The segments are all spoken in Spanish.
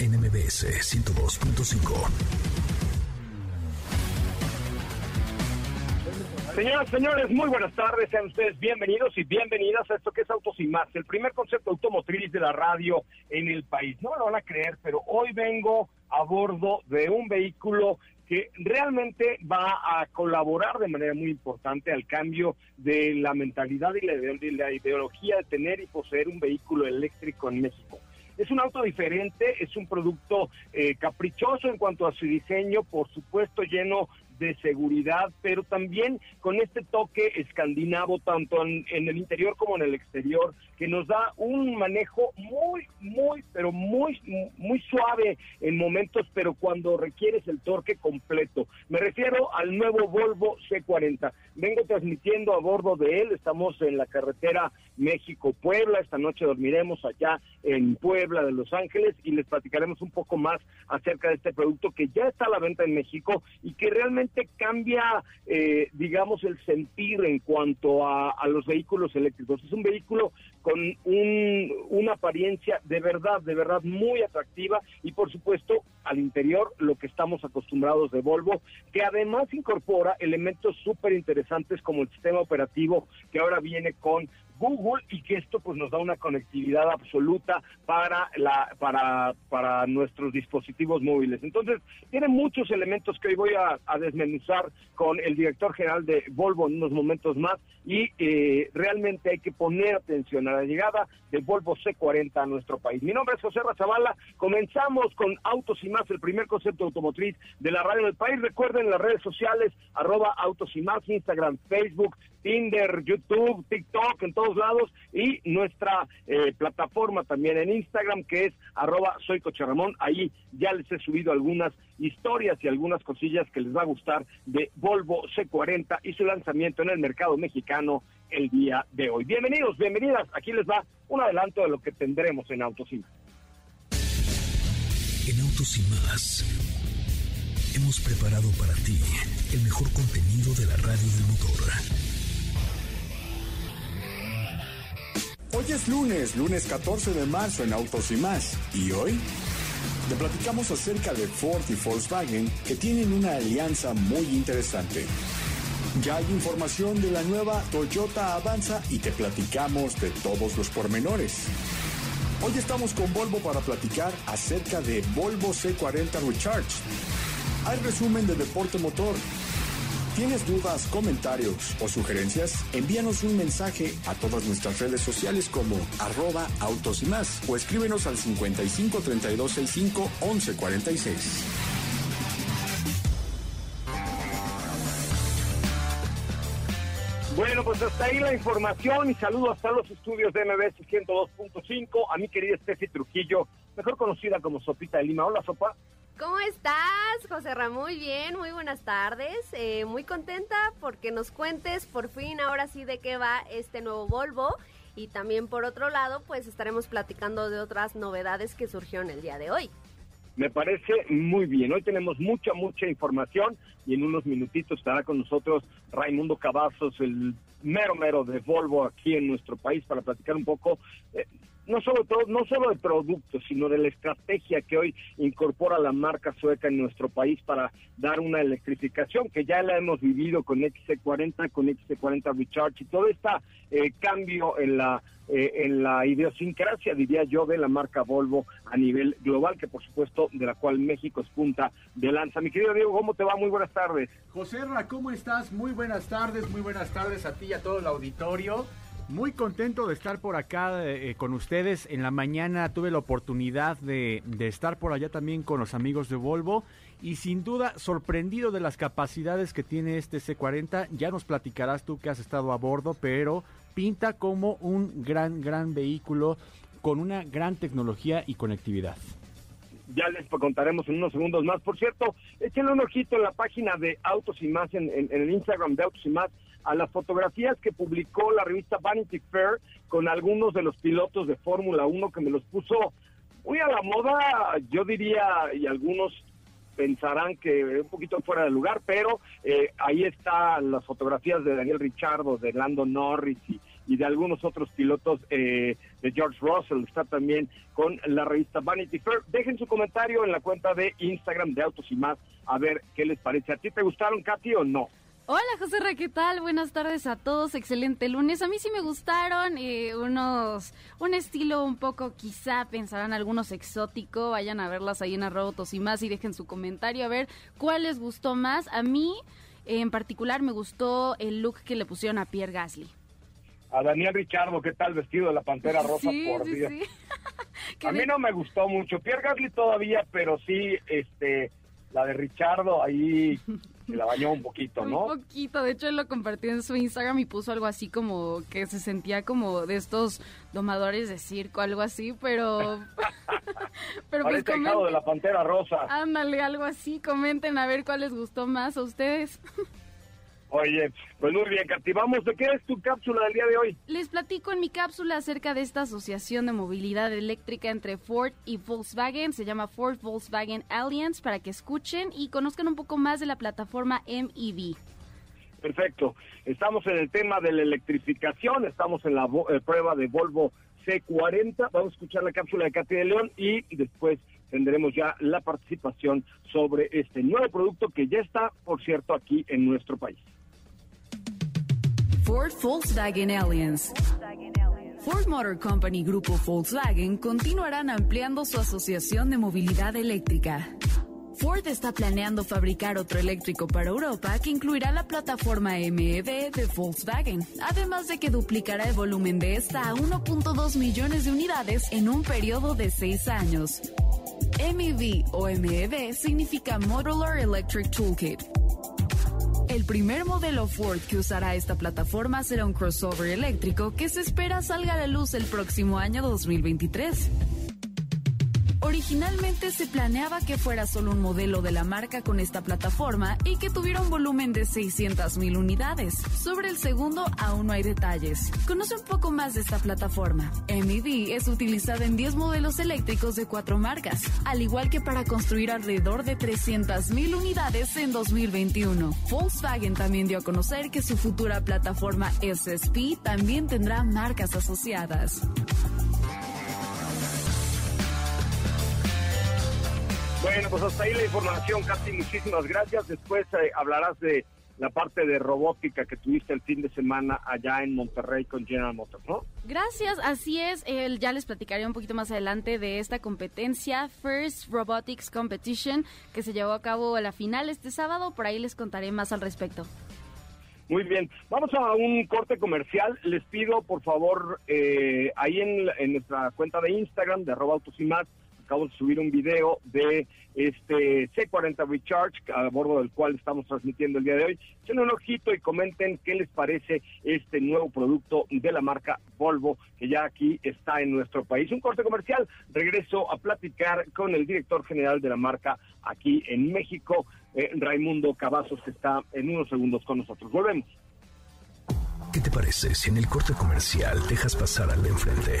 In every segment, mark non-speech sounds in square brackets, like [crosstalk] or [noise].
NMBS 102.5. Señoras, señores, muy buenas tardes. Sean ustedes bienvenidos y bienvenidas a esto que es Autos y Más, el primer concepto automotriz de la radio en el país. No me lo van a creer, pero hoy vengo a bordo de un vehículo que realmente va a colaborar de manera muy importante al cambio de la mentalidad y la ideología de tener y poseer un vehículo eléctrico en México. Es un auto diferente, es un producto eh, caprichoso en cuanto a su diseño, por supuesto lleno de seguridad, pero también con este toque escandinavo, tanto en, el interior como en el exterior, que nos da un manejo muy, muy, pero muy, muy suave en momentos, pero cuando requieres el torque completo. Me refiero al nuevo Volvo C40. Vengo transmitiendo a bordo de él, estamos en la carretera México-Puebla, esta noche dormiremos allá en Puebla de Los Ángeles y les platicaremos un poco más acerca de este producto que ya está a la venta en México y que realmente cambia, eh, digamos, el sentir en cuanto a, a los vehículos eléctricos. Es un vehículo con un, una apariencia de verdad, de verdad muy atractiva y por supuesto al interior lo que estamos acostumbrados de Volvo, que además incorpora elementos súper interesantes como el sistema operativo que ahora viene con Google y que esto pues nos da una conectividad absoluta para la para para nuestros dispositivos móviles. Entonces, tiene muchos elementos que hoy voy a, desmenuzar con el director general de Volvo en unos momentos más y eh, realmente hay que poner atención a la llegada de Volvo C40 a nuestro país. Mi nombre es José Razabala, comenzamos con Autos y Más, el primer concepto automotriz de la radio del país. Recuerden las redes sociales, arroba Autos y Más, Instagram, Facebook, Tinder, YouTube, TikTok, en todos lados, y nuestra eh, plataforma también en Instagram, que es arroba soy Ahí ya les he subido algunas historias y algunas cosillas que les va a gustar de Volvo C40 y su lanzamiento en el mercado mexicano el día de hoy. Bienvenidos, bienvenidas. Aquí les va un adelanto de lo que tendremos en Autos y Más. En Autos y Más hemos preparado para ti el mejor contenido de la radio del motor. Hoy es lunes, lunes 14 de marzo en Autos y más. ¿Y hoy? Te platicamos acerca de Ford y Volkswagen que tienen una alianza muy interesante. Ya hay información de la nueva Toyota Avanza y te platicamos de todos los pormenores. Hoy estamos con Volvo para platicar acerca de Volvo C40 Recharge. Hay resumen de deporte motor ¿Tienes dudas, comentarios o sugerencias? Envíanos un mensaje a todas nuestras redes sociales como arroba autos y más o escríbenos al 55 32 65 11 46. Bueno, pues hasta ahí la información y saludo hasta los estudios de MBS 102.5 a mi querida Steffi Trujillo, mejor conocida como Sopita de Lima. Hola, Sopa. ¿Cómo estás, José Ramón? Muy bien, muy buenas tardes. Eh, muy contenta porque nos cuentes por fin ahora sí de qué va este nuevo Volvo. Y también por otro lado, pues estaremos platicando de otras novedades que surgieron el día de hoy. Me parece muy bien. Hoy tenemos mucha, mucha información y en unos minutitos estará con nosotros Raimundo Cavazos, el mero mero de Volvo aquí en nuestro país para platicar un poco. Eh, no solo todo, no solo de productos, sino de la estrategia que hoy incorpora la marca sueca en nuestro país para dar una electrificación que ya la hemos vivido con XC40, con XC40 Recharge y todo este cambio en la eh, en la idiosincrasia, diría yo, de la marca Volvo a nivel global, que por supuesto de la cual México es punta de lanza. Mi querido Diego, ¿cómo te va? Muy buenas tardes. José Ra, ¿cómo estás? Muy buenas tardes, muy buenas tardes a ti y a todo el auditorio. Muy contento de estar por acá eh, con ustedes. En la mañana tuve la oportunidad de, estar por allá también con los amigos de Volvo y sin duda sorprendido de las capacidades que tiene este C40. Ya nos platicarás tú que has estado a bordo, pero pinta como un gran, gran vehículo con una gran tecnología y conectividad ya les contaremos en unos segundos más. Por cierto, échenle un ojito en la página de Autos y Más, en, en, el Instagram de Autos y Más, a las fotografías que publicó la revista Vanity Fair con algunos de los pilotos de Fórmula 1 que me los puso muy a la moda, yo diría, y algunos pensarán que un poquito fuera de lugar, pero eh, ahí están las fotografías de Daniel Richardo, de Lando Norris y, y de algunos otros pilotos eh, de George Russell. Está también con la revista Vanity Fair. Dejen su comentario en la cuenta de Instagram de Autos y Más a ver qué les parece. ¿A ti te gustaron, Katy, o no? Hola José Ra, ¿qué tal? Buenas tardes a todos, excelente lunes. A mí sí me gustaron eh, unos, un estilo un poco quizá pensarán algunos exótico, vayan a verlas ahí en Arrobotos y más y dejen su comentario a ver cuál les gustó más. A mí en particular me gustó el look que le pusieron a Pierre Gasly. A Daniel Richardo, ¿qué tal vestido de la Pantera Rosa? por Dios. [laughs] a mí no me gustó mucho. Pierre Gasly todavía, pero sí, este, la de Richardo ahí [laughs] se la bañó un poquito, ¿no? Un poquito, de hecho él lo compartió en su Instagram y puso algo así como que se sentía como de estos domadores de circo, algo así, pero... [laughs] pero pues comenten, de la Pantera Rosa. Ándale, algo así, comenten a ver cuál les gustó más a ustedes. Oye, pues muy bien, captivamos. ¿De qué es tu cápsula del día de hoy? Les platico en mi cápsula acerca de esta asociación de movilidad eléctrica entre Ford y Volkswagen. Se llama Ford Volkswagen Alliance para que escuchen y conozcan un poco más de la plataforma MEV. Perfecto. Estamos en el tema de la electrificación, estamos en la eh, prueba de Volvo C40. Vamos a escuchar la cápsula de Katy de León y después tendremos ya la participación sobre este nuevo producto que ya está, por cierto, aquí en nuestro país. Ford Volkswagen Alliance. Ford Motor Company Grupo Volkswagen continuarán ampliando su asociación de movilidad eléctrica. Ford está planeando fabricar otro eléctrico para Europa que incluirá la plataforma MEB de Volkswagen, además de que duplicará el volumen de esta a 1.2 millones de unidades en un periodo de seis años. MEV o MEB significa Modular Electric Toolkit el primer modelo Ford que usará esta plataforma será un crossover eléctrico que se espera salga a la luz el próximo año 2023. Originalmente se planeaba que fuera solo un modelo de la marca con esta plataforma y que tuviera un volumen de 600.000 unidades. Sobre el segundo aún no hay detalles. Conoce un poco más de esta plataforma. MEV es utilizada en 10 modelos eléctricos de cuatro marcas, al igual que para construir alrededor de 300.000 unidades en 2021. Volkswagen también dio a conocer que su futura plataforma SSP también tendrá marcas asociadas. Bueno, pues hasta ahí la información, Katy, muchísimas gracias. Después eh, hablarás de la parte de robótica que tuviste el fin de semana allá en Monterrey con General Motors, ¿no? Gracias, así es. ya les platicaré un poquito más adelante de esta competencia, First Robotics Competition, que se llevó a cabo a la final este sábado. Por ahí les contaré más al respecto. Muy bien, vamos a un corte comercial. Les pido, por favor, eh, ahí en, en, nuestra cuenta de Instagram, de arroba autos y más, acabo de subir un video de este C40 Recharge, a bordo del cual estamos transmitiendo el día de hoy. Echen un ojito y comenten qué les parece este nuevo producto de la marca Volvo, que ya aquí está en nuestro país. Un corte comercial, regreso a platicar con el director general de la marca aquí en México, eh, Raimundo Cavazos, que está en unos segundos con nosotros. Volvemos. ¿Qué te parece si en el corte comercial dejas pasar al de enfrente?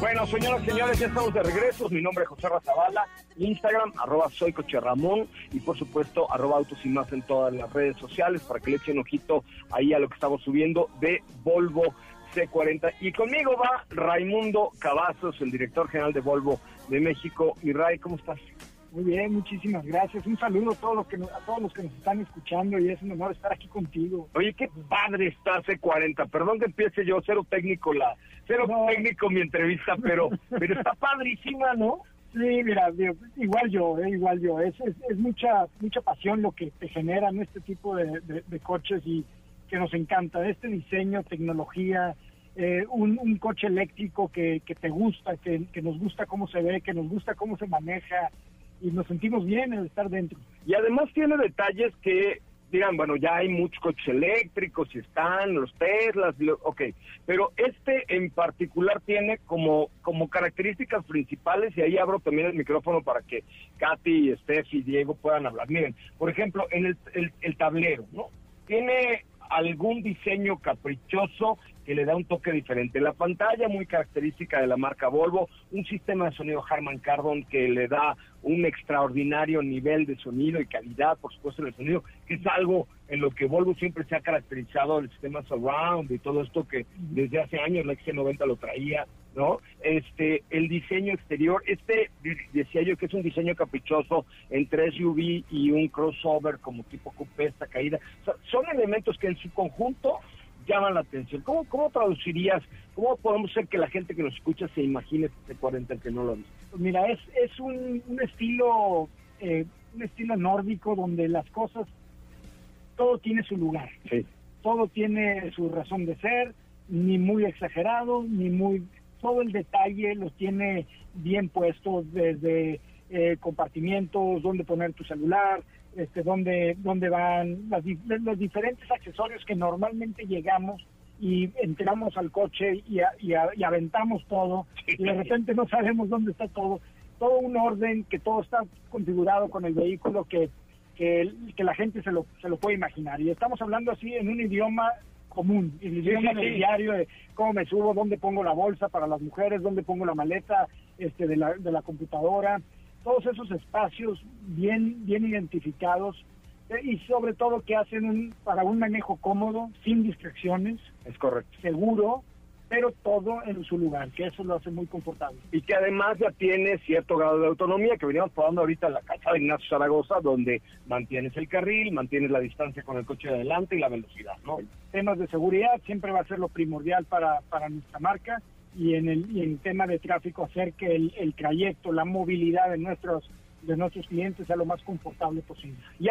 Bueno, señoras y señores, ya estamos de regreso. Mi nombre es José Razabala, Instagram, arroba soy Ramón y por supuesto arroba autos y más en todas las redes sociales para que le echen ojito ahí a lo que estamos subiendo de Volvo C40. Y conmigo va Raimundo Cavazos, el director general de Volvo de México. Y Ray, ¿cómo estás? Muy bien, muchísimas gracias. Un saludo a todos los que nos, a todos los que nos están escuchando y es un honor estar aquí contigo. Oye, qué padre está C40. Perdón que empiece yo, cero técnico la, cero técnico mi entrevista, pero, [laughs] pero está padrísima, ¿no? Sí, mira, igual yo, eh, igual yo. Es, es, mucha mucha pasión lo que te generan este tipo de, coches y que nos encanta. Este diseño, tecnología, eh, un, coche eléctrico que, que te gusta, que, que nos gusta cómo se ve, que nos gusta cómo se maneja, y nos sentimos bien en estar dentro. Y además tiene detalles que digan, bueno, ya hay muchos coches eléctricos y están los Teslas, ok, pero este en particular tiene como, como características principales, y ahí abro también el micrófono para que Katy, Steph y Diego puedan hablar. Miren, por ejemplo, en el, el tablero, ¿no? Tiene algún diseño caprichoso que le da un toque diferente. La pantalla muy característica de la marca Volvo, un sistema de sonido Harman Kardon que le da un extraordinario nivel de sonido y calidad, por supuesto, del sonido, que es algo en lo que Volvo siempre se ha caracterizado, el sistema surround y todo esto que desde hace años la XC90 lo traía, ¿no? Este, el diseño exterior, este decía yo que es un diseño caprichoso entre SUV y un crossover como tipo coupé, esta caída. son elementos que en su conjunto llaman la atención. ¿Cómo, cómo traducirías, cómo podemos hacer que la gente que nos escucha se imagine este 40 que no lo ha visto? Pues mira, es, es un, un estilo eh, un estilo nórdico donde las cosas, todo tiene su lugar. Todo tiene su razón de ser, ni muy exagerado, ni muy... Todo el detalle lo tiene bien puesto desde eh, compartimientos, dónde poner tu celular, este, dónde, dónde van las, los diferentes accesorios que normalmente llegamos y entramos al coche y, y, aventamos todo y de repente no sabemos dónde está todo. Todo un orden, que todo está configurado con el vehículo que, que, la gente se lo, se lo puede imaginar. Y estamos hablando así en un idioma común, el idioma del diario de cómo me subo, dónde pongo la bolsa para las mujeres, dónde pongo la maleta este, de, la, de la computadora, todos esos espacios bien, bien identificados eh, y sobre todo que hacen un, para un manejo cómodo, sin distracciones. Es correcto. Seguro, pero todo en su lugar, que eso lo hace muy confortable. Y que además ya tiene cierto grado de autonomía, que veníamos probando ahorita en la casa de Ignacio Zaragoza, donde mantienes el carril, mantienes la distancia con el coche de adelante y la velocidad, ¿no? Temas de seguridad siempre va a ser lo primordial para, para nuestra marca y en el y en tema de tráfico hacer que el, el trayecto, la movilidad de nuestros de nuestros clientes sea lo más confortable posible. Y,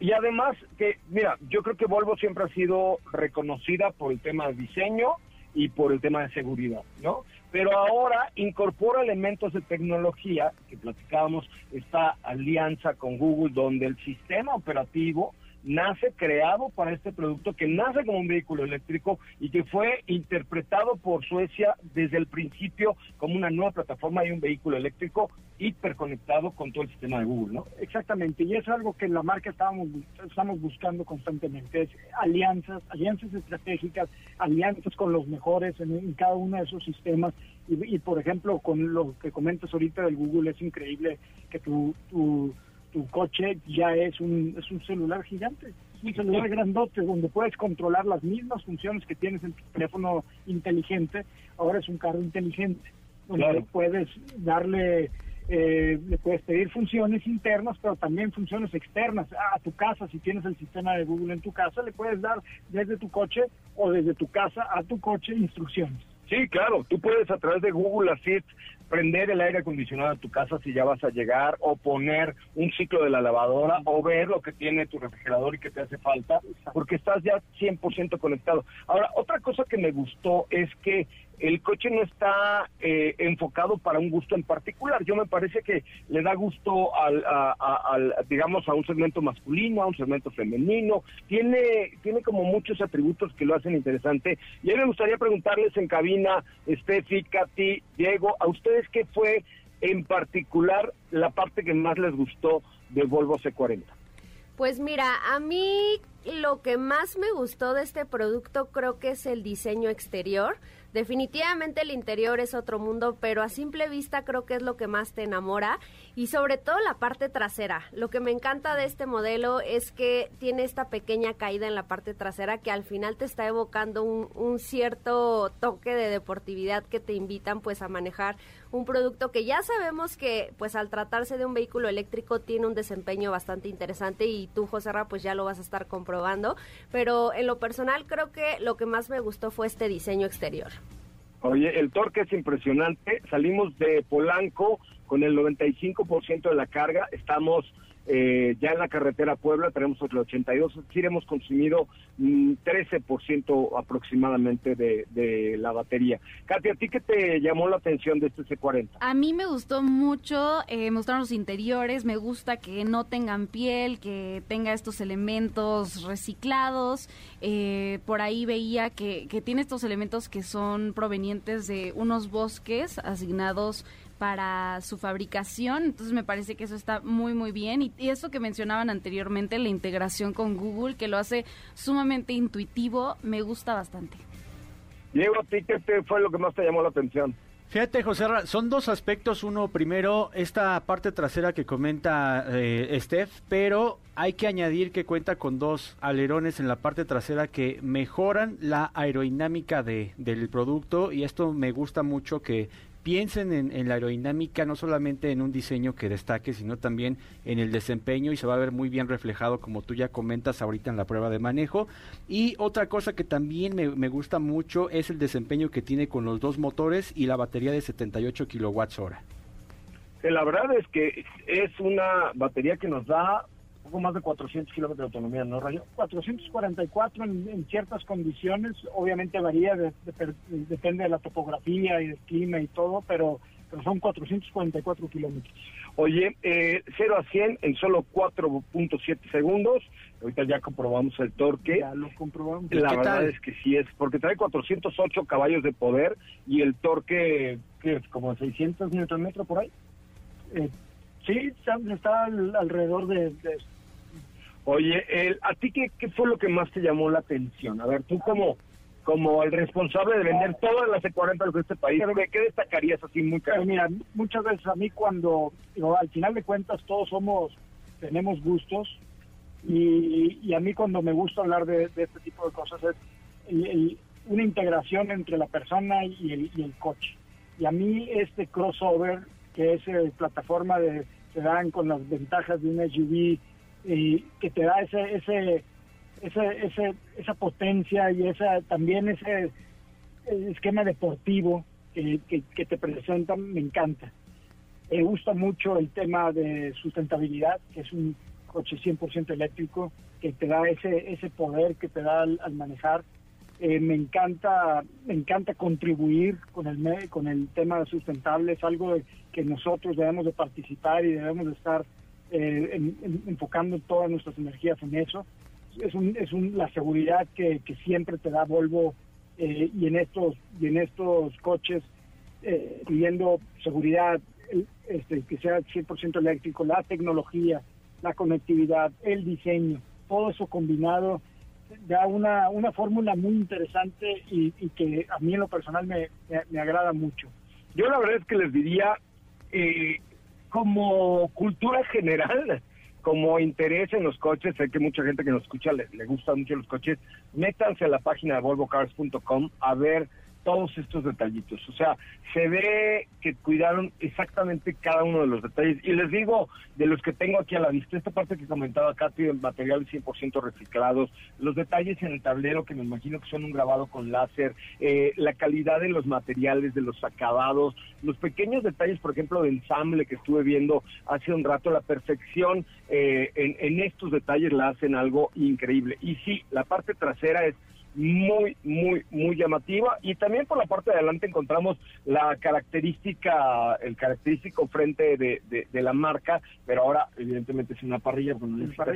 y además que, mira, yo creo que Volvo siempre ha sido reconocida por el tema de diseño y por el tema de seguridad, ¿no? Pero ahora incorpora elementos de tecnología, que platicábamos, esta alianza con Google, donde el sistema operativo nace creado para este producto que nace como un vehículo eléctrico y que fue interpretado por Suecia desde el principio como una nueva plataforma y un vehículo eléctrico hiperconectado con todo el sistema de Google, ¿no? Exactamente, y es algo que en la marca estábamos, estamos buscando constantemente, es alianzas, alianzas estratégicas, alianzas con los mejores en, cada uno de esos sistemas y, por ejemplo, con lo que comentas ahorita del Google, es increíble que tu, tu tu coche ya es un, es un celular gigante, un celular grandote donde puedes controlar las mismas funciones que tienes en tu teléfono inteligente, ahora es un carro inteligente, donde puedes darle, eh, le puedes pedir funciones internas, pero también funciones externas. A tu casa, si tienes el sistema de Google en tu casa, le puedes dar desde tu coche o desde tu casa a tu coche instrucciones. Sí, claro, tú puedes a través de Google Assist prender el aire acondicionado de tu casa si ya vas a llegar, o poner un ciclo de la lavadora, o ver lo que tiene tu refrigerador y que te hace falta, porque estás ya 100% conectado. Ahora, otra cosa que me gustó es que el coche no está eh, enfocado para un gusto en particular. Yo me parece que le da gusto al, digamos, a un segmento masculino, a un segmento femenino. Tiene, tiene como muchos atributos que lo hacen interesante. Y a mí me gustaría preguntarles en cabina, Steffi, Katy, Diego, a ustedes qué fue en particular la parte que más les gustó de Volvo C40? Pues mira, a mí lo que más me gustó de este producto creo que es el diseño exterior. Definitivamente el interior es otro mundo, pero a simple vista creo que es lo que más te enamora y sobre todo la parte trasera. Lo que me encanta de este modelo es que tiene esta pequeña caída en la parte trasera que al final te está evocando un, cierto toque de deportividad que te invitan pues a manejar un producto que ya sabemos que pues al tratarse de un vehículo eléctrico tiene un desempeño bastante interesante y tú José Ra pues ya lo vas a estar comprobando, pero en lo personal creo que lo que más me gustó fue este diseño exterior. Oye, el torque es impresionante. Salimos de Polanco con el 95% de la carga. Estamos eh, ya en la carretera Puebla tenemos otro 82, es decir, hemos consumido 13% mm, aproximadamente de, la batería. Katia, ¿a ti qué te llamó la atención de este C40? A mí me gustó mucho, eh, mostraron los interiores, me gusta que no tengan piel, que tenga estos elementos reciclados. Eh, por ahí veía que tiene estos elementos que son provenientes de unos bosques asignados para su fabricación, entonces me parece que eso está muy muy bien y, eso que mencionaban anteriormente, la integración con Google, que lo hace sumamente intuitivo, me gusta bastante. Diego, ¿a ti qué fue lo que más te llamó la atención? Fíjate, José, son dos aspectos. Uno, primero, esta parte trasera que comenta eh, Steph, pero hay que añadir que cuenta con dos alerones en la parte trasera que mejoran la aerodinámica de, del producto y esto me gusta mucho que piensen en, la aerodinámica, no solamente en un diseño que destaque, sino también en el desempeño y se va a ver muy bien reflejado, como tú ya comentas ahorita en la prueba de manejo. Y otra cosa que también me, gusta mucho es el desempeño que tiene con los dos motores y la batería de 78 kilowatts hora. La verdad es que es una batería que nos da poco más de 400 kilómetros de autonomía, ¿no, Rayo? 444 en, en ciertas condiciones, obviamente varía, depende de la topografía y del clima y todo, pero, pero son 444 kilómetros. Oye, eh, 0 a 100 en solo 4.7 segundos. Ahorita ya comprobamos el torque. Ya lo comprobamos. La verdad es que sí es, porque trae 408 caballos de poder y el torque, que es como 600 Nm por ahí. Eh, sí, está, alrededor de, de Oye, el, ¿a ti qué, fue lo que más te llamó la atención? A ver, tú como, como el responsable de vender todas las E40 de este país, ¿qué destacarías así muy caro? Mira, muchas veces a mí cuando, al final de cuentas todos somos, tenemos gustos y, a mí cuando me gusta hablar de, este tipo de cosas es una integración entre la persona y el, y el coche. Y a mí este crossover, que es eh, plataforma de, se dan con las ventajas de un SUV y que te da ese, ese, ese, ese, esa potencia y esa también ese esquema deportivo que, que, te presentan, me encanta. Me gusta mucho el tema de sustentabilidad, que es un coche 100% eléctrico, que te da ese, ese poder que te da al, manejar. Eh, me encanta me encanta contribuir con el con el tema sustentable es algo que nosotros debemos de participar y debemos de estar eh, enfocando todas nuestras energías en eso. Es, un, es un, la seguridad que, que siempre te da Volvo eh, y en estos y en estos coches eh, pidiendo seguridad este, que sea 100% eléctrico, la tecnología, la conectividad, el diseño, todo eso combinado da una, una fórmula muy interesante y, que a mí en lo personal me, me, agrada mucho. Yo la verdad es que les diría, eh, como cultura general, como interés en los coches, sé que mucha gente que nos escucha le, le gusta mucho los coches, métanse a la página de volvocars.com a ver todos estos detallitos. O sea, se ve que cuidaron exactamente cada uno de los detalles. Y les digo, de los que tengo aquí a la vista, esta parte que comentaba Katy, el material 100% reciclados, los detalles en el tablero que me imagino que son un grabado con láser, eh, la calidad de los materiales, de los acabados, los pequeños detalles, por ejemplo, de ensamble que estuve viendo hace un rato, la perfección eh, en, en estos detalles la hacen algo increíble. Y sí, la parte trasera es muy, muy, muy llamativa. Y también por la parte de adelante encontramos la característica, el característico frente de, de, la marca, pero ahora evidentemente es una parrilla, es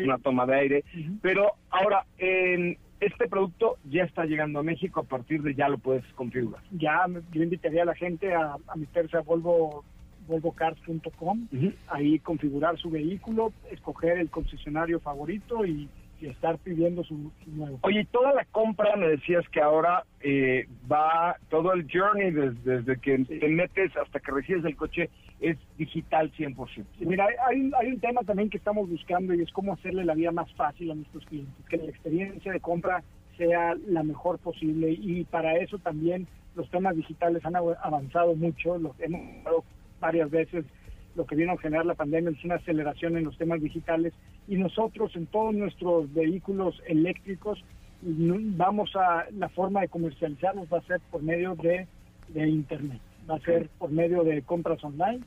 una toma de aire. Pero ahora, en este producto ya está llegando a México, a partir de ya lo puedes configurar. Ya, yo invitaría a la gente a, meterse a Volvo volvocars.com, ahí configurar su vehículo, escoger el concesionario favorito y y estar pidiendo su, nuevo. Oye, toda la compra, me decías que ahora eh, va, todo el journey desde, que te metes hasta que recibes el coche es digital 100%. mira, hay, hay un tema también que estamos buscando y es cómo hacerle la vida más fácil a nuestros clientes, que la experiencia de compra sea la mejor posible y para eso también los temas digitales han avanzado mucho, lo hemos hablado varias veces, lo que vino a generar la pandemia es una aceleración en los temas digitales y nosotros en todos nuestros vehículos eléctricos vamos a, la forma de comercializarlos va a ser por medio de, Internet, va a ser por medio de compras online.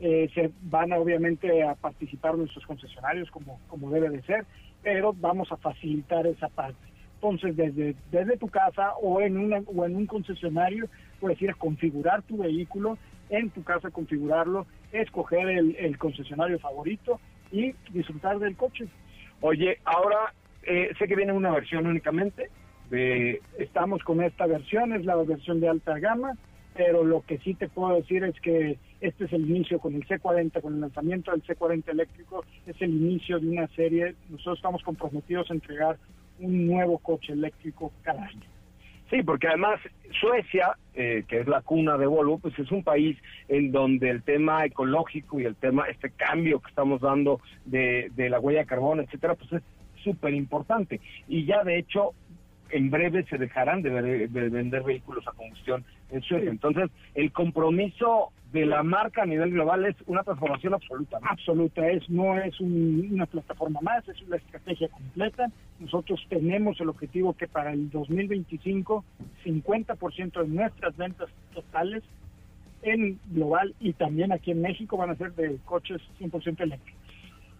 Eh, se van a, obviamente a participar nuestros concesionarios como, como debe de ser, pero vamos a facilitar esa parte. Entonces, desde, desde tu casa o en, una, o en un concesionario, puedes ir a configurar tu vehículo, en tu casa configurarlo, escoger el, concesionario favorito y disfrutar del coche. Oye, ahora eh, sé que viene una versión únicamente. De... Estamos con esta versión, es la versión de alta gama, pero lo que sí te puedo decir es que este es el inicio con el C40, con el lanzamiento del C40 eléctrico, es el inicio de una serie. Nosotros estamos comprometidos a entregar un nuevo coche eléctrico cada año. Sí, porque además Suecia, eh, que es la cuna de Volvo, pues es un país en donde el tema ecológico y el tema, este cambio que estamos dando de, la huella de carbono, etcétera, pues es súper importante. Y ya de hecho, en breve se dejarán de, vender vehículos a combustión en Suecia. Entonces, el compromiso de la marca a nivel global es una transformación absoluta. Absoluta, es no es una plataforma más, es una estrategia completa. Nosotros tenemos el objetivo que para el 2025 50% de nuestras ventas totales en global y también aquí en México van a ser de coches 100% eléctricos.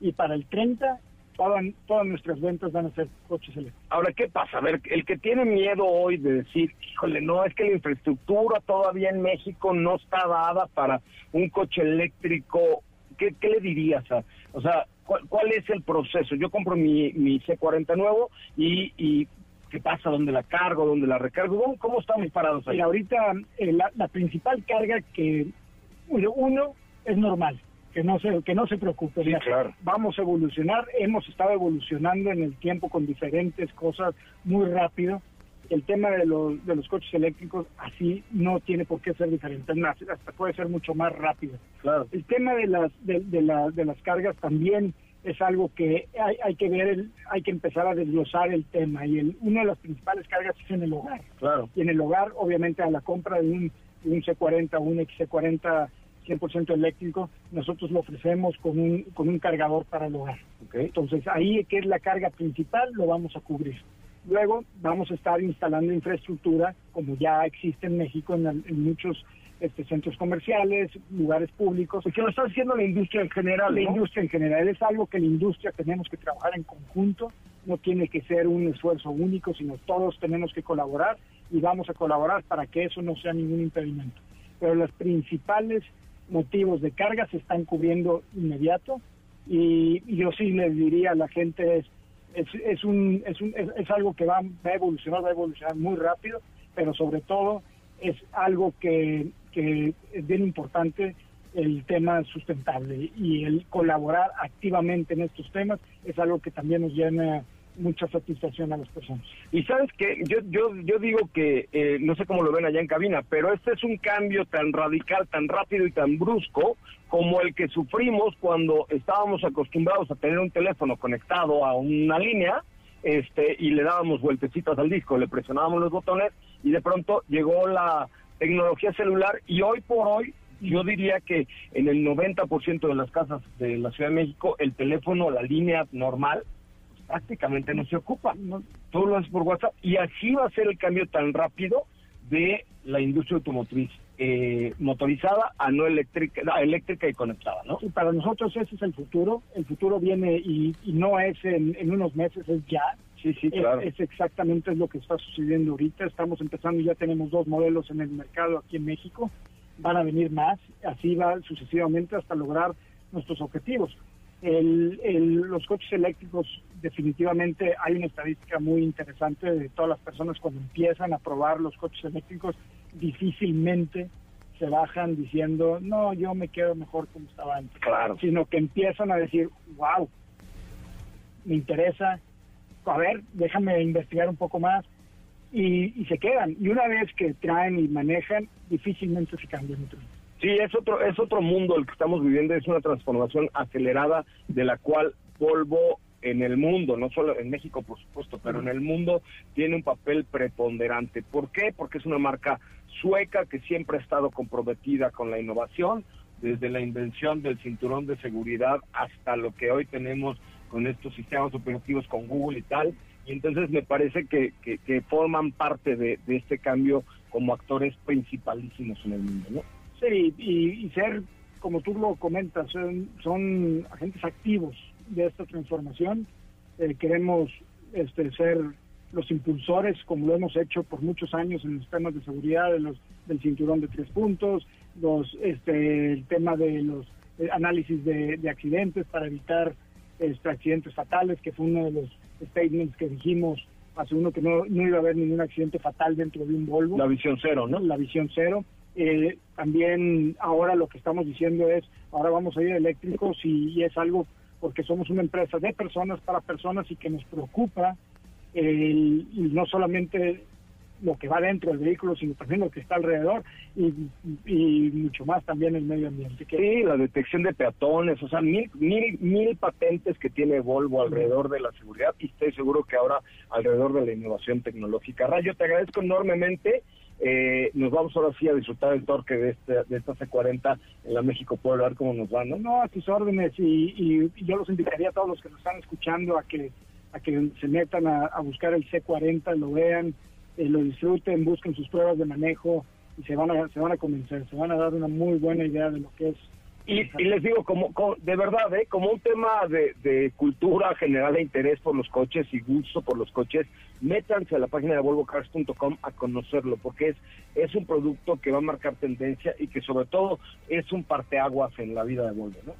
Y para el 30 todas, todas nuestras ventas van a ser coches eléctricos. Ahora, ¿qué pasa? A ver, el que tiene miedo hoy de decir, híjole, no, es que la infraestructura todavía en México no está dada para un coche eléctrico, ¿qué, le dirías? A, o sea, ¿cuál, es el proceso? Yo compro mi, mi C40 nuevo y, y ¿qué pasa? ¿Dónde la cargo? ¿Dónde la recargo? ¿Cómo, estamos parados ahí? Ahorita eh, la, la principal carga que, uno, es normal que no se que no se preocupe vamos a evolucionar. Hemos estado evolucionando en el tiempo con diferentes cosas muy rápido. El tema de los de los coches eléctricos así no tiene por qué ser diferente. Hasta puede ser mucho más rápido. Claro. el tema de las de, de, de las cargas también es algo que hay, hay que ver hay que empezar a desglosar el tema. Y el, una de las principales cargas es en el hogar. Claro. Y en el hogar obviamente a la compra de un, de un C40 o un XC40 100% eléctrico, nosotros lo ofrecemos con un, con un cargador para el hogar. Entonces, ahí que es la carga principal, lo vamos a cubrir. Luego vamos a estar instalando infraestructura, como ya existe en México, en, muchos este, centros comerciales, lugares públicos. que lo está haciendo la industria en general. La industria en general es algo que la industria tenemos que trabajar en conjunto, no tiene que ser un esfuerzo único, sino todos tenemos que colaborar y vamos a colaborar para que eso no sea ningún impedimento. Pero las principales motivos de carga se están cubriendo inmediato y, yo sí les diría a la gente es es, es un, es, un es, algo que va, va, a evolucionar va a evolucionar muy rápido pero sobre todo es algo que, que es bien importante el tema sustentable y el colaborar activamente en estos temas es algo que también nos llena mucha satisfacción a las personas. Y sabes que yo, yo, yo digo que, eh, no sé cómo lo ven allá en cabina, pero este es un cambio tan radical, tan rápido y tan brusco como el que sufrimos cuando estábamos acostumbrados a tener un teléfono conectado a una línea este y le dábamos vueltecitas al disco, le presionábamos los botones y de pronto llegó la tecnología celular y hoy por hoy yo diría que en el 90% de las casas de la Ciudad de México el teléfono, la línea normal, prácticamente no se ocupa. Todo lo hace por WhatsApp y así va a ser el cambio tan rápido de la industria automotriz. Eh, motorizada a no eléctrica, eléctrica y conectada, ¿no? Y para nosotros ese es el futuro. El futuro viene y, no es en, unos meses, es ya. Sí, sí, claro. Es, exactamente lo que está sucediendo ahorita. Estamos empezando, ya tenemos dos modelos en el mercado aquí en México. Van a venir más, así va sucesivamente hasta lograr nuestros objetivos. El, los coches eléctricos, definitivamente hay una estadística muy interesante de todas las personas cuando empiezan a probar los coches eléctricos, difícilmente se bajan diciendo, no, yo me quedo mejor como estaba antes. Claro. Sino que empiezan a decir, wow, me interesa, a ver, déjame investigar un poco más y, se quedan. Y una vez que traen y manejan, difícilmente se cambian otro. Sí, es otro, es otro mundo el que estamos viviendo, es una transformación acelerada de la cual Volvo en el mundo, no solo en México por supuesto, pero en el mundo tiene un papel preponderante. ¿Por qué? Porque es una marca sueca que siempre ha estado comprometida con la innovación, desde la invención del cinturón de seguridad hasta lo que hoy tenemos con estos sistemas operativos con Google y tal. Y entonces me parece que, que, forman parte de, este cambio como actores principalísimos en el mundo, ¿no? Sí, y, ser, como tú lo comentas, son, son agentes activos de esta transformación. Eh, queremos este, ser los impulsores, como lo hemos hecho por muchos años en los temas de seguridad, de los, del cinturón de tres puntos, los, este, el tema de los eh, análisis de, accidentes para evitar este, accidentes fatales, que fue uno de los statements que dijimos hace uno que no, no iba a haber ningún accidente fatal dentro de un Volvo. La visión cero, ¿no? La visión cero. Eh, también ahora lo que estamos diciendo es, ahora vamos a ir eléctricos y es algo porque somos una empresa de personas para personas y que nos preocupa el, no solamente lo que va dentro del vehículo, sino también lo que está alrededor y, mucho más también el medio ambiente. Sí, la detección de peatones, o sea, mil, mil, mil patentes que tiene Volvo alrededor de la seguridad y estoy seguro que ahora alrededor de la innovación tecnológica. Rayo, te agradezco enormemente. Eh, nos vamos ahora sí a disfrutar el torque de, este, de esta C40 en la México Pueblo, a ver cómo nos va, ¿no? No, a tus órdenes y, yo los invitaría a todos los que nos están escuchando a que a que se metan a, buscar el C40, lo vean, eh, lo disfruten, busquen sus pruebas de manejo y se van a se van a convencer, se van a dar una muy buena idea de lo que es y, les digo, como, de verdad, ¿eh? como un tema de, de, cultura general de interés por los coches y gusto por los coches, métanse a la página de volvocars.com a conocerlo, porque es, es un producto que va a marcar tendencia y que sobre todo es un parteaguas en la vida de Volvo, ¿no?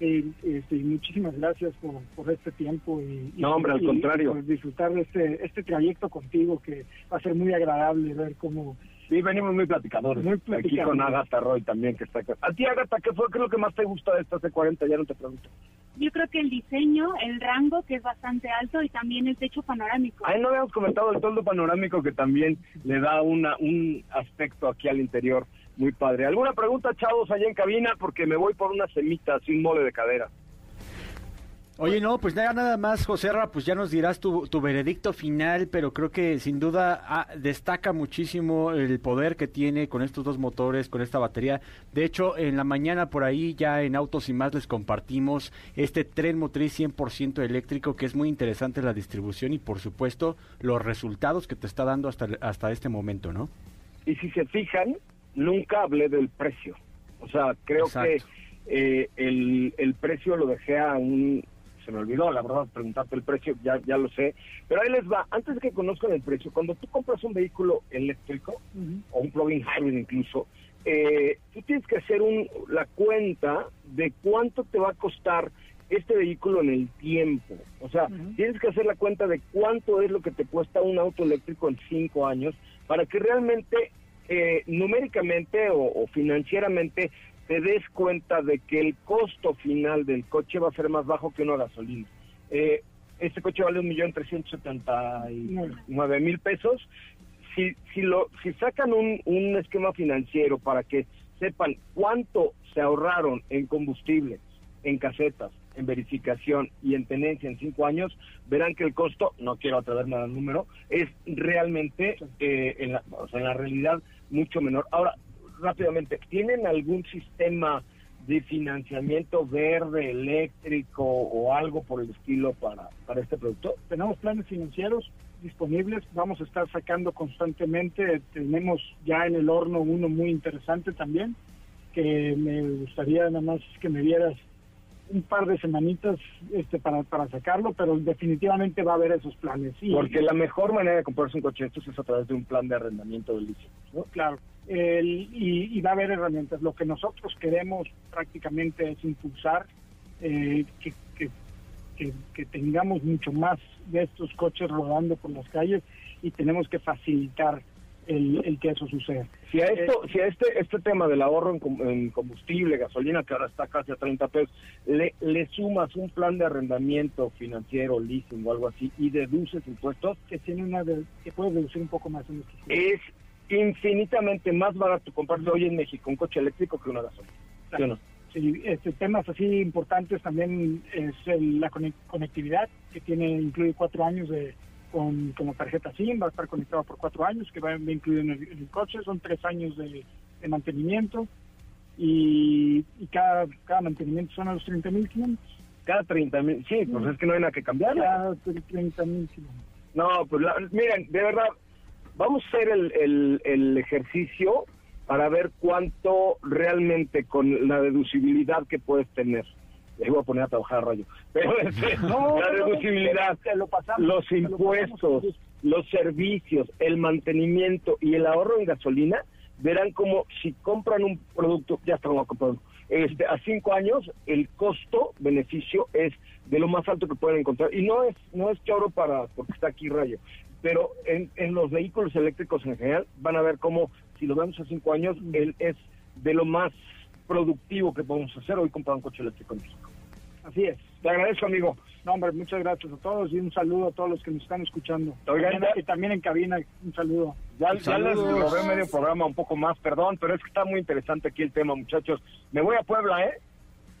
este, muchísimas gracias por, por este tiempo y, no, hombre, al contrario. por disfrutar de este, este trayecto contigo que va a ser muy agradable ver cómo Sí, venimos muy platicadores. Muy Aquí con Agatha Roy también, que está acá. A ti, Agatha, ¿qué fue qué es lo que más te gusta de esta C40? Ya no te pregunto. Yo creo que el diseño, el rango, que es bastante alto, y también el techo panorámico. Ahí no habíamos comentado el toldo panorámico, que también le da una un aspecto aquí al interior muy padre. ¿Alguna pregunta, chavos, allá en cabina? Porque me voy por una semita, sin mole de cadera. Oye, no, pues nada, nada más, José Ra, pues ya nos dirás tu, tu veredicto final, pero creo que sin duda ah, destaca muchísimo el poder que tiene con estos dos motores, con esta batería. De hecho, en la mañana por ahí ya en Autos y Más les compartimos este tren motriz 100% eléctrico, que es muy interesante la distribución y por supuesto los resultados que te está dando hasta, hasta este momento, ¿no? Y si se fijan, nunca hablé del precio. O sea, creo que eh, el, el precio lo dejé a un se me olvidó, la verdad, preguntarte el precio, ya, ya lo sé. Pero ahí les va, antes de que conozcan el precio, cuando tú compras un vehículo eléctrico, o un plug-in hybrid incluso, eh, tú tienes que hacer un, la cuenta de cuánto te va a costar este vehículo en el tiempo. O sea, tienes que hacer la cuenta de cuánto es lo que te cuesta un auto eléctrico en cinco años para que realmente eh, numéricamente o, financieramente te des cuenta de que el costo final del coche va a ser más bajo que una gasolina. Eh, este coche vale un millón trescientos setenta y nueve mil pesos. Si, si, lo, si sacan un, un esquema financiero para que sepan cuánto se ahorraron en combustible, en casetas, en verificación y en tenencia en cinco años, verán que el costo, no quiero atreverme al número, es realmente, eh, en, la, o sea, en la realidad, mucho menor. Ahora, rápidamente, ¿tienen algún sistema de financiamiento verde, eléctrico o algo por el estilo para, para este producto? Tenemos planes financieros disponibles, vamos a estar sacando constantemente, tenemos ya en el horno uno muy interesante también, que me gustaría nada más que me vieras un par de semanitas este para, para sacarlo, pero definitivamente va a haber esos planes. Porque la mejor manera de comprarse un coche estos es a través de un plan de arrendamiento del ¿no? Claro, y, va a haber herramientas. Lo que nosotros queremos prácticamente es impulsar eh, que, que, que, tengamos mucho más de estos coches rodando por las calles y tenemos que facilitar el, que eso suceda. Si a esto, si a este, este tema del ahorro en, combustible, gasolina, que ahora está casi a 30 pesos, le, le sumas un plan de arrendamiento financiero, leasing o algo así, y deduces impuestos, que tiene una que puedes deducir un poco más en este Es infinitamente más barato comprarse hoy en México un coche eléctrico que una gasolina. ¿sí este, temas así importantes también es la conectividad, que tiene incluye cuatro años de con, la tarjeta SIM, va a estar conectado por cuatro años, que va a incluir en el, coche, son tres años de, mantenimiento y, cada, cada mantenimiento son a los 30 mil kilómetros. Cada 30 mil, sí, pues es que no hay nada que cambiar. Cada 30 mil kilómetros. No, pues miren, de verdad, vamos a hacer el, el, ejercicio para ver cuánto realmente con la deducibilidad que puedes tener. Le voy a poner a trabajar rayo. Pero [laughs] este, la deducibilidad, los impuestos, los servicios, el mantenimiento y el ahorro en gasolina, verán como si compran un producto, ya estamos comprando, este, a cinco años el costo-beneficio es de lo más alto que pueden encontrar. Y no es, no es choro para, porque está aquí rayo, pero en, en los vehículos eléctricos en general van a ver cómo, si lo vemos a cinco años, él es de lo más productivo que podemos hacer hoy comprar un coche eléctrico en México. Así es. Te agradezco, amigo. No, hombre, muchas gracias a todos y un saludo a todos los que nos están escuchando. y también en cabina, un saludo. Ya, ya les robé medio programa un poco más, perdón, pero es que está muy interesante aquí el tema, muchachos. Me voy a Puebla, ¿eh?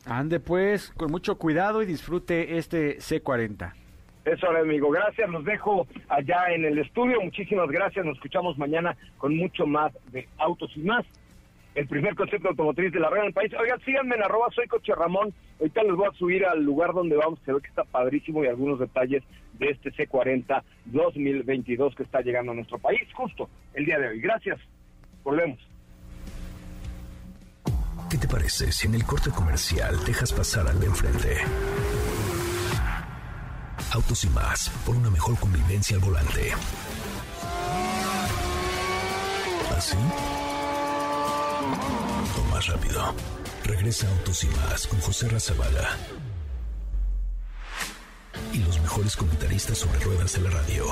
Ande pues, con mucho cuidado y disfrute este C40. Eso, amigo. Gracias. Los dejo allá en el estudio. Muchísimas gracias. Nos escuchamos mañana con mucho más de Autos y más. El primer concepto automotriz de la red del país. Oigan, síganme en arroba soy Coche Ramón. Ahorita les voy a subir al lugar donde vamos. Se ve que está padrísimo y algunos detalles de este C40 2022 que está llegando a nuestro país justo el día de hoy. Gracias. Volvemos. ¿Qué te parece si en el corte comercial dejas pasar al de enfrente? Autos y más, por una mejor convivencia al volante. ¿Así? Más rápido. Regresa Autos y más con José Razabala. Y los mejores comentaristas sobre ruedas de la radio.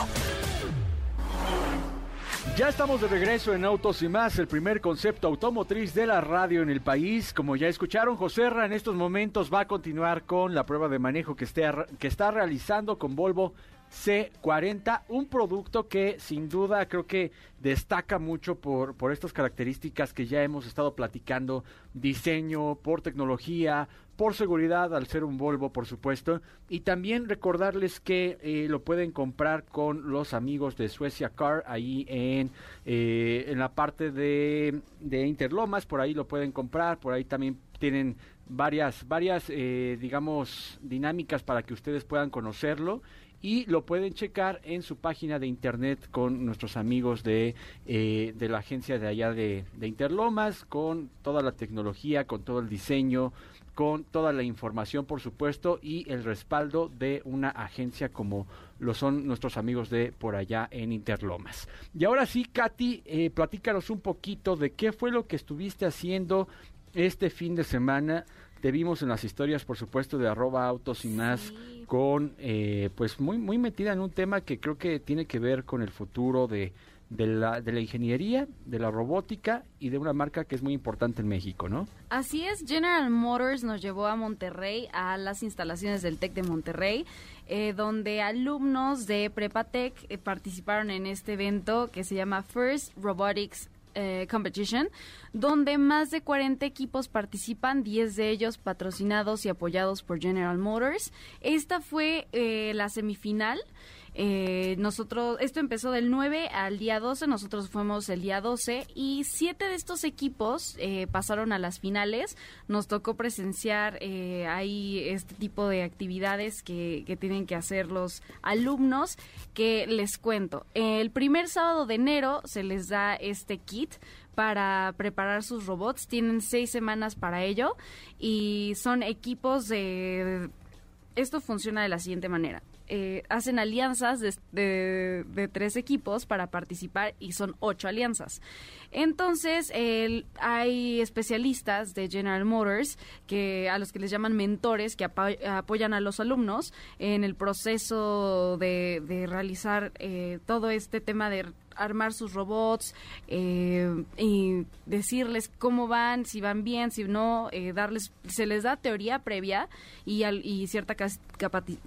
Ya estamos de regreso en Autos y más, el primer concepto automotriz de la radio en el país. Como ya escucharon, José Ra en estos momentos va a continuar con la prueba de manejo que, esté, que está realizando con Volvo C40, un producto que sin duda creo que destaca mucho por, por estas características que ya hemos estado platicando, diseño, por tecnología, por seguridad al ser un Volvo, por supuesto, y también recordarles que eh, lo pueden comprar con los amigos de Suecia Car ahí en, eh, en la parte de, de, Interlomas, por ahí lo pueden comprar, por ahí también tienen varias, varias eh, digamos, dinámicas para que ustedes puedan conocerlo y lo pueden checar en su página de internet con nuestros amigos de, de la agencia de allá de, de Interlomas, con toda la tecnología, con todo el diseño, con toda la información, por supuesto, y el respaldo de una agencia como lo son nuestros amigos de por allá en Interlomas. Y ahora sí, Katy, eh, platícanos un poquito de qué fue lo que estuviste haciendo este fin de semana. Te vimos en las historias, por supuesto, de arroba autos y más, con, eh, pues, muy, muy metida en un tema que creo que tiene que ver con el futuro de, de la, de la ingeniería, de la robótica y de una marca que es muy importante en México, ¿no? Así es, General Motors nos llevó a Monterrey, a las instalaciones del TEC de Monterrey, eh, donde alumnos de Prepatec eh, participaron en este evento que se llama First Robotics eh, Competition, donde más de 40 equipos participan, 10 de ellos patrocinados y apoyados por General Motors. Esta fue la semifinal. Eh, nosotros, esto empezó del 9 al día 12, nosotros fuimos el día 12 y siete de estos equipos eh, pasaron a las finales. Nos tocó presenciar eh, ahí este tipo de actividades que, que tienen que hacer los alumnos, que les cuento. El primer sábado de enero se les da este kit para preparar sus robots. Tienen seis semanas para ello y son equipos de... Esto funciona de la siguiente manera. Eh, hacen alianzas de, de, tres equipos para participar y son ocho alianzas. Entonces, hay especialistas de General Motors que a los que les llaman mentores que apoyan a los alumnos en el proceso de, realizar eh, todo este tema de armar sus robots eh, y decirles cómo van, si van bien, si no, eh, darles, se les da teoría previa y, y cierta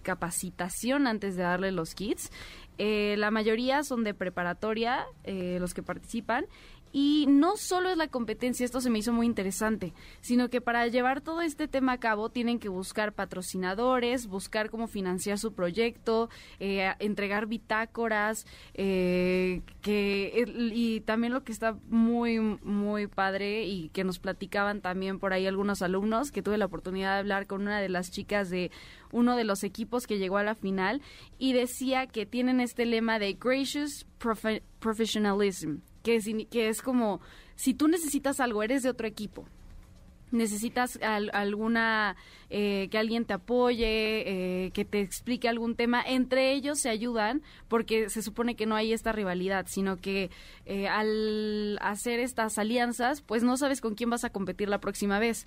capacitación antes de darle los kits. Eh, la mayoría son de preparatoria, los que participan, y no solo es la competencia, esto se me hizo muy interesante, sino que para llevar todo este tema a cabo tienen que buscar patrocinadores, buscar cómo financiar su proyecto, eh, entregar bitácoras, eh, que, y también lo que está muy, muy padre y que nos platicaban también por ahí algunos alumnos, que tuve la oportunidad de hablar con una de las chicas de uno de los equipos que llegó a la final y decía que tienen este lema de gracious professionalism que es, como, si tú necesitas algo, eres de otro equipo, necesitas alguna eh, que alguien te apoye eh, que te explique algún tema entre ellos se ayudan porque se supone que no hay esta rivalidad sino que eh, al hacer estas alianzas pues no sabes con quién vas a competir la próxima vez.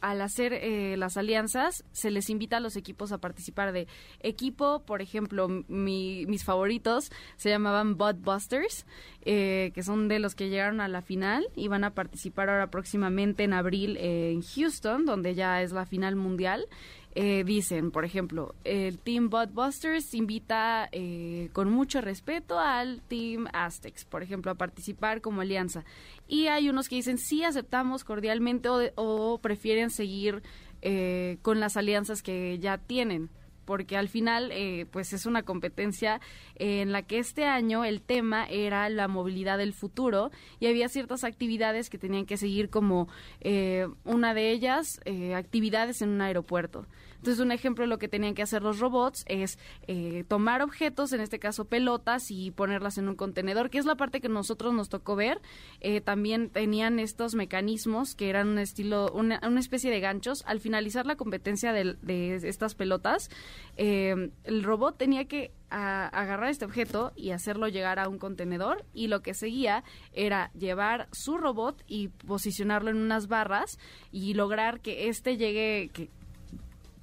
Al hacer las alianzas se les invita a los equipos a participar de equipo. Por ejemplo mis favoritos se llamaban Budbusters que son de los que llegaron a la final y van a participar ahora próximamente en abril en Houston, donde ya es la final mundial. Eh, dicen, por ejemplo, el Team Budbusters invita eh, con mucho respeto al Team Aztecs, por ejemplo, a participar como alianza. Y hay unos que dicen, sí, aceptamos cordialmente o, prefieren seguir eh, con las alianzas que ya tienen porque al final eh, pues es una competencia en la que este año el tema era la movilidad del futuro y había ciertas actividades que tenían que seguir como eh, una de ellas eh, actividades en un aeropuerto. Entonces, un ejemplo de lo que tenían que hacer los robots es eh, tomar objetos, en este caso pelotas, y ponerlas en un contenedor, que es la parte que nosotros nos tocó ver. Eh, también tenían estos mecanismos que eran un estilo, una, especie de ganchos. Al finalizar la competencia de, estas pelotas, eh, el robot tenía que agarrar este objeto y hacerlo llegar a un contenedor y lo que seguía era llevar su robot y posicionarlo en unas barras y lograr que este llegue que,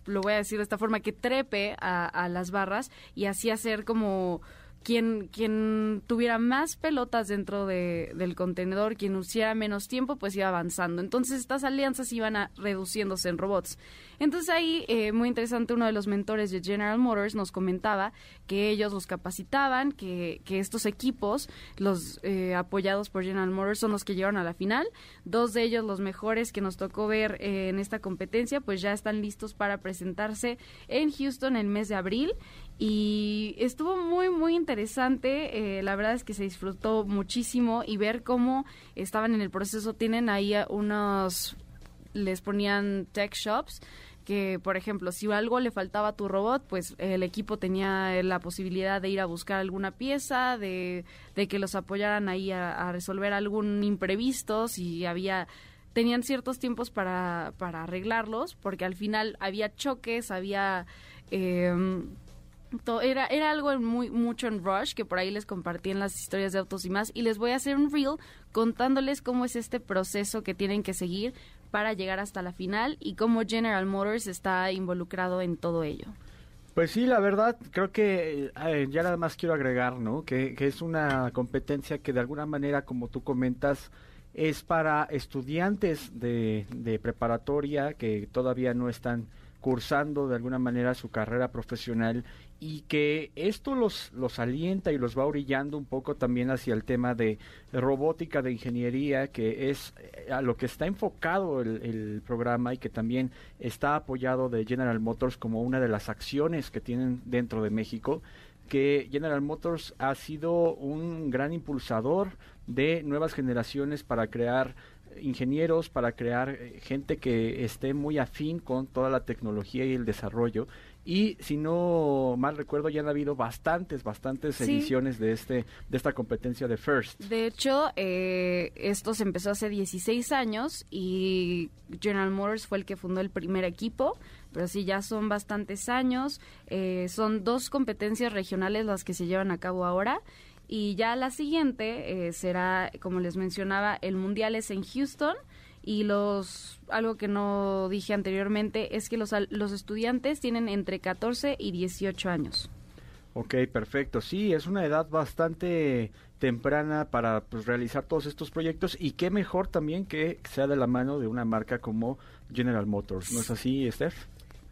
lo voy a decir de esta forma, que trepe a, las barras y así hacer como quien, quien tuviera más pelotas dentro de, del contenedor, quien hiciera menos tiempo, pues iba avanzando. Entonces estas alianzas iban a, reduciéndose en robots. Entonces ahí, eh, muy interesante, uno de los mentores de General Motors nos comentaba que ellos los capacitaban, que, que estos equipos, los eh, apoyados por General Motors, son los que llegaron a la final. Dos de ellos, los mejores que nos tocó ver eh, en esta competencia, pues ya están listos para presentarse en Houston el mes de abril y estuvo muy muy interesante la verdad es que se disfrutó muchísimo y ver cómo estaban en el proceso. Tienen ahí unos les ponían tech shops que, por ejemplo, si algo le faltaba a tu robot, pues el equipo tenía la posibilidad de ir a buscar alguna pieza, de, que los apoyaran ahí a, resolver algún imprevisto, si había tenían ciertos tiempos para, para arreglarlos, porque al final había choques, había... Em, era, era algo muy mucho en Rush, que por ahí les compartí en las historias de autos y más, y les voy a hacer un reel contándoles cómo es este proceso que tienen que seguir para llegar hasta la final y cómo General Motors está involucrado en todo ello. Pues sí, la verdad, creo que eh, ya nada más quiero agregar, ¿no? Que, que, es una competencia que de alguna manera, como tú comentas, es para estudiantes de, de preparatoria que todavía no están cursando de alguna manera su carrera profesional y que esto los, los alienta y los va orillando un poco también hacia el tema de robótica, de ingeniería, que es eh, a lo que está enfocado el, el, programa y que también está apoyado de General Motors como una de las acciones que tienen dentro de México, que General Motors ha sido un gran impulsador de nuevas generaciones para crear ingenieros, para crear eh, gente que esté muy afín con toda la tecnología y el desarrollo. Y si no mal recuerdo, ya han habido bastantes, bastantes ediciones de este de esta competencia de First. De hecho, eh, esto se empezó hace 16 años y General Motors fue el que fundó el primer equipo pero sí ya son bastantes años. Eh, son dos competencias regionales las que se llevan a cabo ahora y ya la siguiente eh, será, como les mencionaba, el Mundial es en Houston y los algo que no dije anteriormente es que los, los estudiantes tienen entre 14 y 18 años. Ok, perfecto. Sí, es una edad bastante temprana para pues, realizar todos estos proyectos y qué mejor también que sea de la mano de una marca como General Motors. ¿No es así, Steph?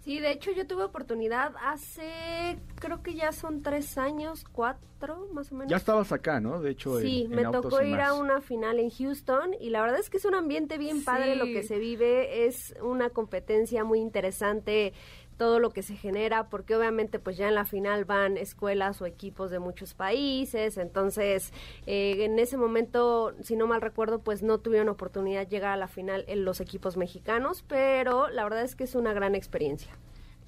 Sí, de hecho yo tuve oportunidad hace, creo que ya son tres años, cuatro más o menos. Ya estabas acá, ¿no? De hecho, sí, me tocó ir a una final en Houston y la verdad es que es un ambiente bien padre lo que se vive, es una competencia muy interesante todo lo que se genera, porque obviamente pues ya en la final van escuelas o equipos de muchos países, entonces eh, en ese momento, si no mal recuerdo, pues no tuvieron oportunidad de llegar a la final en los equipos mexicanos, pero la verdad es que es una gran experiencia.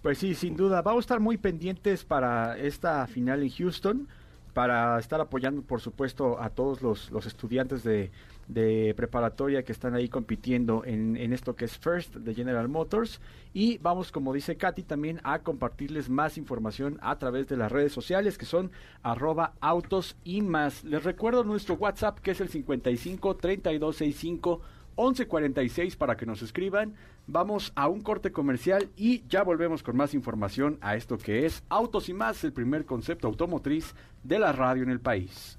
Pues sí, sin duda, vamos a estar muy pendientes para esta final en Houston, para estar apoyando, por supuesto, a todos los, los estudiantes de, de preparatoria que están ahí compitiendo en, en, esto que es First de General Motors. Y vamos, como dice Katy, también a compartirles más información a través de las redes sociales que son arroba autos y más. Les recuerdo nuestro WhatsApp que es el 55 3265 1146 para que nos escriban. Vamos a un corte comercial y ya volvemos con más información a esto que es Autos y más, el primer concepto automotriz de la radio en el país.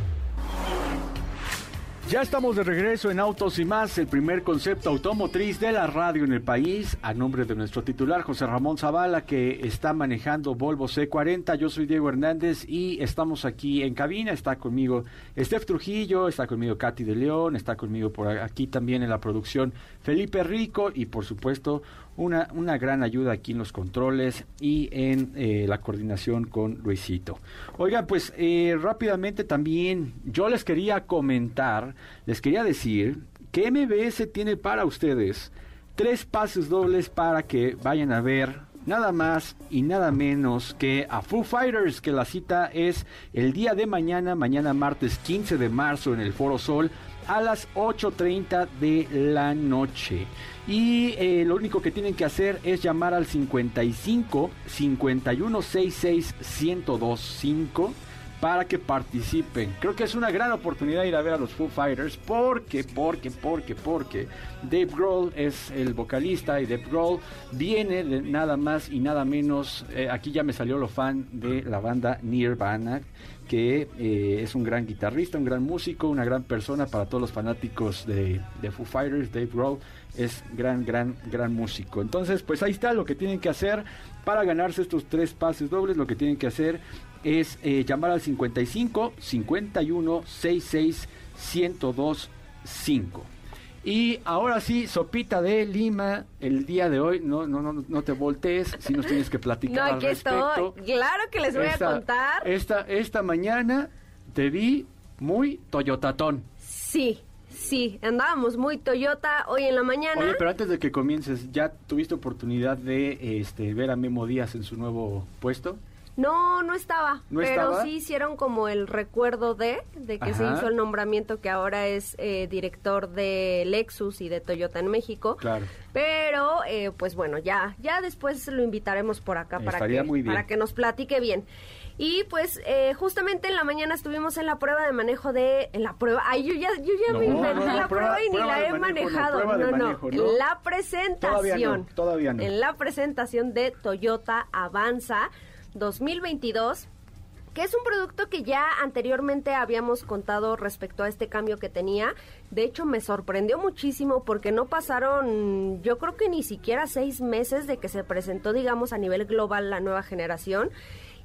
Ya estamos de regreso en Autos y más, el primer concepto automotriz de la radio en el país, a nombre de nuestro titular José Ramón Zavala, que está manejando Volvo C40. Yo soy Diego Hernández y estamos aquí en cabina. Está conmigo Steph Trujillo, está conmigo Katy de León, está conmigo por aquí también en la producción Felipe Rico y por supuesto una, una gran ayuda aquí en los controles y en eh, la coordinación con Luisito. Oigan, pues eh, rápidamente también yo les quería comentar, les quería decir que MBS tiene para ustedes tres pases dobles para que vayan a ver nada más y nada menos que a Foo Fighters, que la cita es el día de mañana, mañana martes 15 de marzo en el Foro Sol a las 8.30 de la noche. Y eh, lo único que tienen que hacer es llamar al 55 5166 1025 para que participen. Creo que es una gran oportunidad ir a ver a los Foo Fighters porque, porque, porque, porque Dave Grohl es el vocalista y Dave Grohl viene de nada más y nada menos, eh, aquí ya me salió lo fan de la banda Nirvana, que eh, es un gran guitarrista, un gran músico, una gran persona para todos los fanáticos de, de Foo Fighters, Dave Grohl es gran, gran, gran músico. Entonces, pues ahí está lo que tienen que hacer para ganarse estos tres pases dobles. Lo que tienen que hacer es eh, llamar al 55 51 66 102 5. Y ahora sí, sopita de Lima, el día de hoy, no, no, no, no te voltees, si nos tienes que platicar. No, aquí estoy, claro que les voy a contar. Esta, esta mañana te vi muy toyotatón. Sí, Sí, andábamos muy Toyota hoy en la mañana. Oye, pero antes de que comiences, ¿ya tuviste oportunidad de este, ver a Memo Díaz en su nuevo puesto? No, no estaba. pero sí hicieron como el recuerdo de, de que se hizo el nombramiento que ahora es eh, director de Lexus y de Toyota en México. Claro. Pero, eh, pues bueno, ya, ya después lo invitaremos por acá para que, para que nos platique bien. Y pues eh, justamente en la mañana estuvimos en la prueba de manejo de... En la prueba... Ay, yo ya, yo ya me inventé la prueba, y ni la he manejado. No, no, En la presentación. Todavía no, En la presentación de Toyota Avanza 2022 que es un producto que ya anteriormente habíamos contado respecto a este cambio que tenía. De hecho, me sorprendió muchísimo porque no pasaron, yo creo que ni siquiera seis meses de que se presentó, digamos, a nivel global la nueva generación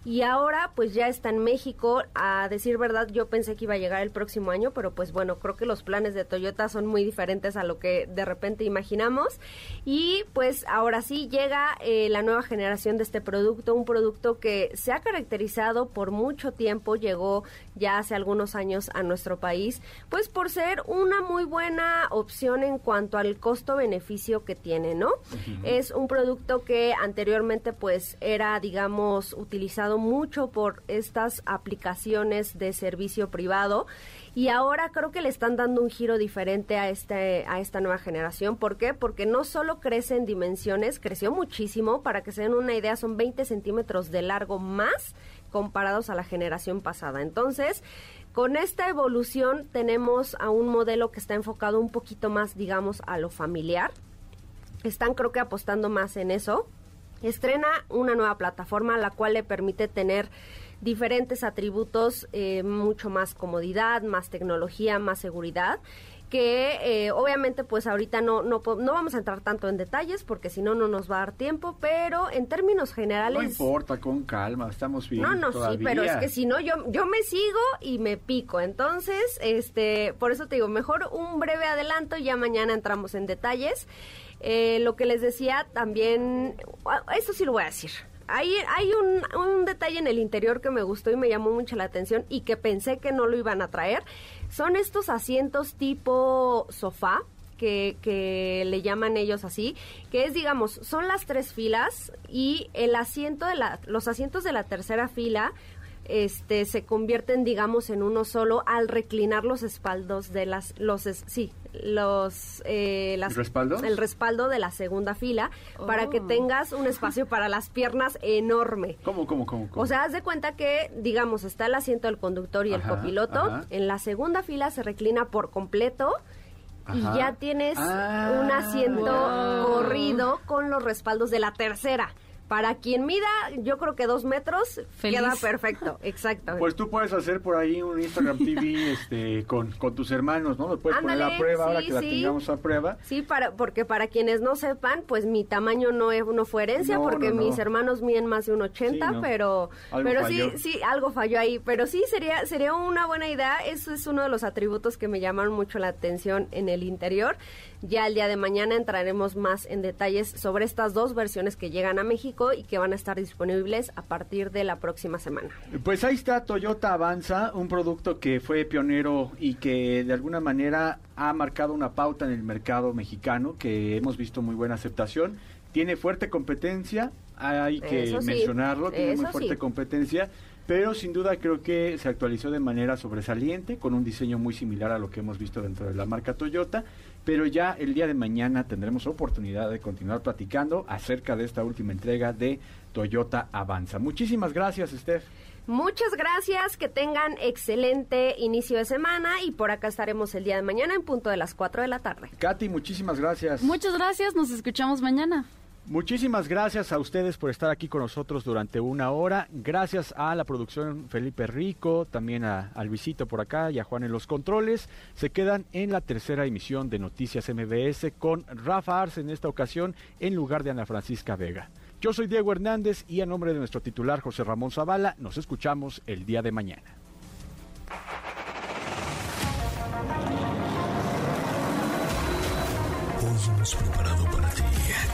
y ahora pues ya está en México. A decir verdad, yo pensé que iba a llegar el próximo año, pero pues bueno, creo que los planes de Toyota son muy diferentes a lo que de repente imaginamos. Y pues ahora sí llega eh, la nueva generación de este producto, un producto que se ha caracterizado por mucho tiempo, llegó ya hace algunos años a nuestro país, pues por ser una muy buena opción en cuanto al costo-beneficio que tiene, ¿no? Es un producto que anteriormente pues era, digamos, utilizado mucho por estas aplicaciones de servicio privado y ahora creo que le están dando un giro diferente a este a esta nueva generación. ¿Por qué? Porque no solo crece en dimensiones, creció muchísimo. Para que se den una idea, son 20 centímetros de largo más comparados a la generación pasada. Entonces, con esta evolución tenemos a un modelo que está enfocado un poquito más, digamos, a lo familiar. Están creo que apostando más en eso. Estrena una nueva plataforma la cual le permite tener diferentes atributos, eh, mucho más comodidad, más tecnología, más seguridad que eh, obviamente pues ahorita no, no, no vamos a entrar tanto en detalles porque si no no nos va a dar tiempo, pero en términos generales... No importa, con calma, estamos bien. No, no, sí, pero es que si no yo, yo me sigo y me pico, entonces, este, por eso te digo, mejor un breve adelanto, ya mañana entramos en detalles. Eh, lo que les decía también, eso sí lo voy a decir, hay, hay un, un, detalle en el interior que me gustó y me llamó mucho la atención y que pensé que no lo iban a traer. Son estos asientos tipo sofá. Que, le llaman ellos así, que es, digamos, son las tres filas y el asiento de la, los asientos de la tercera fila este se convierten digamos en uno solo al reclinar los espaldos de las los sí los eh, las, ¿El respaldo el respaldo de la segunda fila para que oh. tengas un espacio [laughs] para las piernas enorme. Cómo cómo cómo, o sea haz de cuenta que digamos está el asiento del conductor y el copiloto. en la segunda fila se reclina por completo y ya tienes ah, un asiento corrido con los respaldos de la tercera para quien mida, yo creo que dos metros queda perfecto, [laughs] exacto. Pues tú puedes hacer por ahí un Instagram TV [laughs] este, con, con tus hermanos, ¿no? Lo puedes poner a prueba ahora que la tengamos a prueba. Sí, para, porque para quienes no sepan, pues mi tamaño no, es, no fue herencia, porque mis hermanos miden más de un 80, pero, pero sí, sí, algo falló ahí. Pero sí, sería, sería una buena idea. Eso es uno de los atributos que me llamaron mucho la atención en el interior. Ya el día de mañana entraremos más en detalles sobre estas dos versiones que llegan a México y que van a estar disponibles a partir de la próxima semana. Pues ahí está Toyota Avanza, un producto que fue pionero y que de alguna manera ha marcado una pauta en el mercado mexicano, que hemos visto muy buena aceptación. Tiene fuerte competencia, hay que mencionarlo, tiene muy fuerte competencia pero sin duda creo que se actualizó de manera sobresaliente, con un diseño muy similar a lo que hemos visto dentro de la marca Toyota, pero ya el día de mañana tendremos oportunidad de continuar platicando acerca de esta última entrega de Toyota Avanza. Muchísimas gracias, Steph. Muchas gracias, que tengan excelente inicio de semana y por acá estaremos el día de mañana en punto de las 4 de la tarde. Katy, muchísimas gracias. Muchas gracias, nos escuchamos mañana. Muchísimas gracias a ustedes por estar aquí con nosotros durante una hora. Gracias a la producción Felipe Rico, también a, a Luisito por acá y a Juan en los controles. Se quedan en la tercera emisión de Noticias MBS con Rafa Arce en esta ocasión en lugar de Ana Francisca Vega. Yo soy Diego Hernández y a nombre de nuestro titular José Ramón Zavala nos escuchamos el día de mañana.